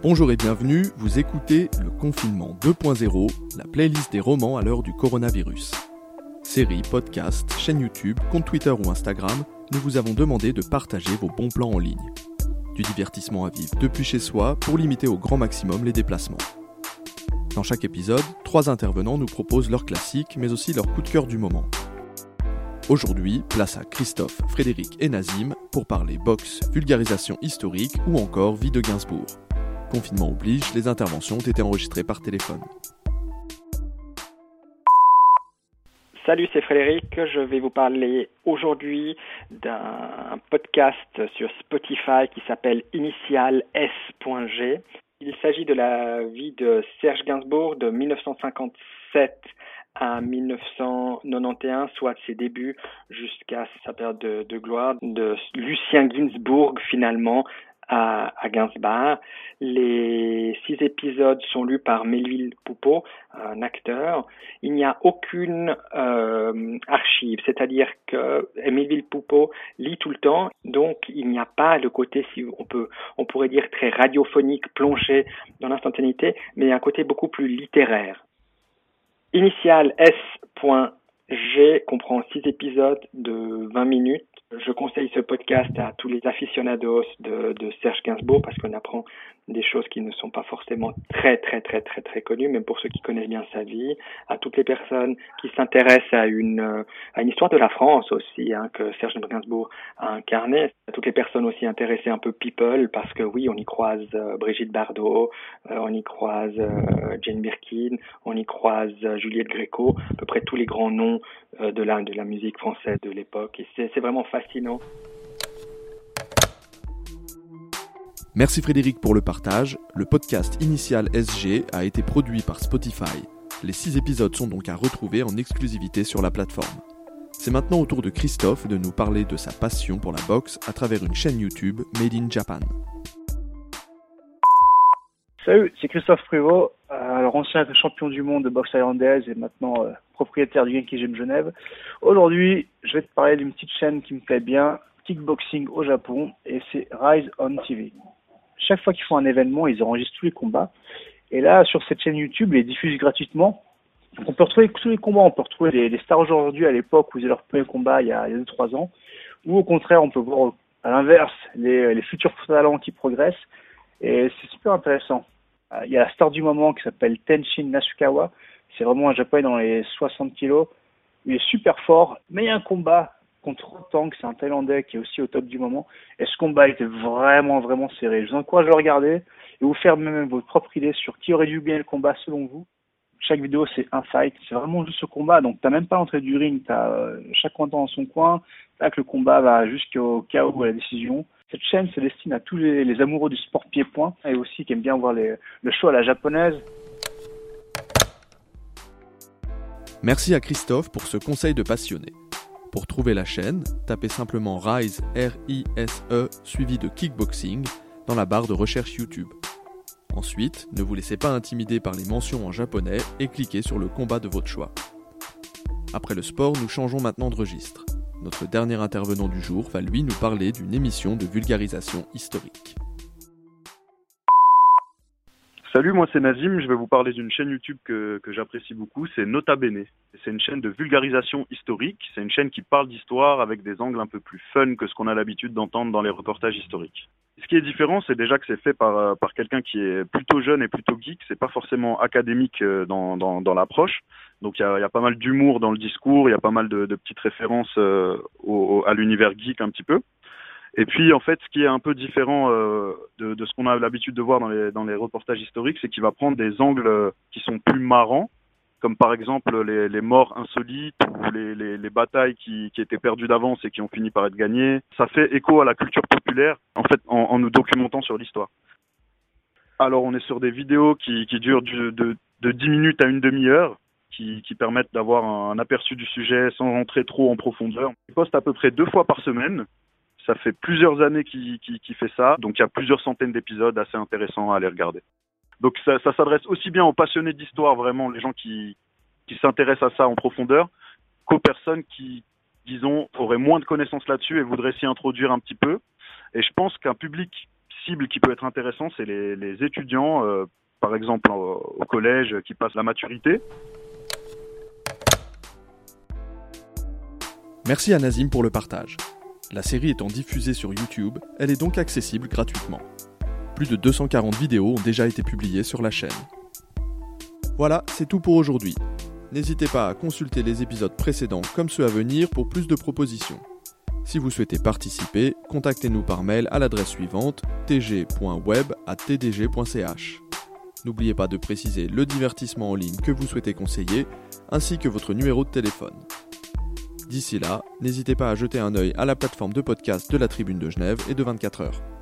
Bonjour et bienvenue, vous écoutez Le Confinement 2.0, la playlist des romans à l'heure du coronavirus. Série, podcast, chaîne YouTube, compte Twitter ou Instagram, nous vous avons demandé de partager vos bons plans en ligne. Du divertissement à vivre depuis chez soi pour limiter au grand maximum les déplacements. Dans chaque épisode, trois intervenants nous proposent leurs classiques mais aussi leur coup de cœur du moment. Aujourd'hui, place à Christophe, Frédéric et Nazim pour parler boxe, vulgarisation historique ou encore vie de Gainsbourg. Confinement oblige, les interventions ont été enregistrées par téléphone. Salut, c'est Frédéric. Je vais vous parler aujourd'hui d'un podcast sur Spotify qui s'appelle Initial S.G. Il s'agit de la vie de Serge Gainsbourg de 1957 à 1991, soit ses débuts jusqu'à sa période de, de gloire, de Lucien Gainsbourg finalement, à, à Gainsbourg. Les six épisodes sont lus par Melville Poupeau, un acteur. Il n'y a aucune euh, archive, c'est-à-dire que Melville Poupeau lit tout le temps, donc il n'y a pas le côté, si on peut, on pourrait dire très radiophonique, plongé dans l'instantanéité, mais un côté beaucoup plus littéraire. Initial S.G comprend six épisodes de 20 minutes je conseille ce podcast à tous les aficionados de, de Serge Gainsbourg parce qu'on apprend des choses qui ne sont pas forcément très très très très très connues, même pour ceux qui connaissent bien sa vie, à toutes les personnes qui s'intéressent à une à une histoire de la France aussi, hein, que Serge Gainsbourg a incarné, à toutes les personnes aussi intéressées un peu people, parce que oui, on y croise euh, Brigitte Bardot, euh, on y croise euh, Jane Birkin, on y croise Juliette Gréco, à peu près tous les grands noms de la de la musique française de l'époque, et c'est vraiment fascinant. Merci Frédéric pour le partage. Le podcast Initial SG a été produit par Spotify. Les six épisodes sont donc à retrouver en exclusivité sur la plateforme. C'est maintenant au tour de Christophe de nous parler de sa passion pour la boxe à travers une chaîne YouTube Made in Japan. Salut, c'est Christophe Prévost, euh, ancien champion du monde de boxe irlandaise et maintenant euh, propriétaire du Genki Gym Genève. Aujourd'hui, je vais te parler d'une petite chaîne qui me plaît bien, kickboxing au Japon, et c'est Rise on TV chaque fois qu'ils font un événement, ils enregistrent tous les combats. Et là, sur cette chaîne YouTube, ils les diffusent gratuitement. Donc on peut retrouver tous les combats, on peut retrouver les, stars aujourd'hui à l'époque où ils faisaient leur premier combat il y a 2-3 ans. Ou au contraire, on peut voir à l'inverse les, les futurs talents qui progressent. Et c'est super intéressant. Euh, il y a la star du moment qui s'appelle Tenshin Nasukawa. C'est vraiment un japonais dans les 60 kilos. Il est super fort, mais il y a un combat contre Tang, c'est un Thaïlandais qui est aussi au top du moment. Et ce combat était vraiment, vraiment serré? Je vous encourage à le regarder et vous faire même votre propre idée sur qui aurait dû gagner le combat selon vous. Chaque vidéo, c'est un fight. C'est vraiment juste ce combat. Donc, t'as même pas l'entrée du ring. T'as euh, chaque coin dans son coin. Que le combat va jusqu'au chaos ou à la décision. Cette chaîne se destine à tous les, amoureux du sport pied-point et aussi qui aiment bien voir le show à la japonaise. Merci à Christophe pour ce conseil de passionné. Pour trouver la chaîne, tapez simplement Rise R-I-S-E suivi de Kickboxing dans la barre de recherche YouTube. Ensuite, ne vous laissez pas intimider par les mentions en japonais et cliquez sur le combat de votre choix. Après le sport, nous changeons maintenant de registre. Notre dernier intervenant du jour va lui nous parler d'une émission de vulgarisation historique. Salut, moi c'est Nazim, je vais vous parler d'une chaîne YouTube que, j'apprécie beaucoup, c'est Nota Bene. C'est une chaîne de vulgarisation historique, c'est une chaîne qui parle d'histoire avec des angles un peu plus fun que ce qu'on a l'habitude d'entendre dans les reportages historiques. Ce qui est différent, c'est déjà que c'est fait par, euh, quelqu'un qui est plutôt jeune et plutôt geek, c'est pas forcément académique euh, dans, l'approche. Donc il y a, pas mal d'humour dans le discours, il y a pas mal de, petites références euh, à l'univers geek un petit peu. Et puis en fait, ce qui est un peu différent euh, de, ce qu'on a l'habitude de voir dans les, reportages historiques, c'est qu'il va prendre des angles qui sont plus marrants, comme par exemple les, morts insolites ou les, les, les batailles qui, étaient perdues d'avance et qui ont fini par être gagnées. Ça fait écho à la culture populaire, en fait, en, nous documentant sur l'histoire. Alors on est sur des vidéos qui, durent de, de, de 10 minutes à une demi-heure. Qui, permettent d'avoir un, aperçu du sujet sans rentrer trop en profondeur. Il poste à peu près deux fois par semaine ça fait plusieurs années qu'il fait ça, donc il y a plusieurs centaines d'épisodes assez intéressants à aller regarder. Donc ça, s'adresse aussi bien aux passionnés d'histoire, vraiment les gens qui, qui s'intéressent à ça en profondeur, qu'aux personnes qui, disons, auraient moins de connaissances là-dessus et voudraient s'y introduire un petit peu. Et je pense qu'un public cible qui peut être intéressant, c'est les, étudiants, euh, par exemple au collège, qui passent la maturité. Merci à Nazim pour le partage. La série étant diffusée sur YouTube, elle est donc accessible gratuitement. Plus de 240 vidéos ont déjà été publiées sur la chaîne. Voilà, c'est tout pour aujourd'hui. N'hésitez pas à consulter les épisodes précédents comme ceux à venir pour plus de propositions. Si vous souhaitez participer, contactez-nous par mail à l'adresse suivante tg.web@tdg.ch. N'oubliez pas de préciser le divertissement en ligne que vous souhaitez conseiller, ainsi que votre numéro de téléphone. D'ici là, n'hésitez pas à jeter un œil à la plateforme de podcast de la Tribune de Genève et de 24 heures.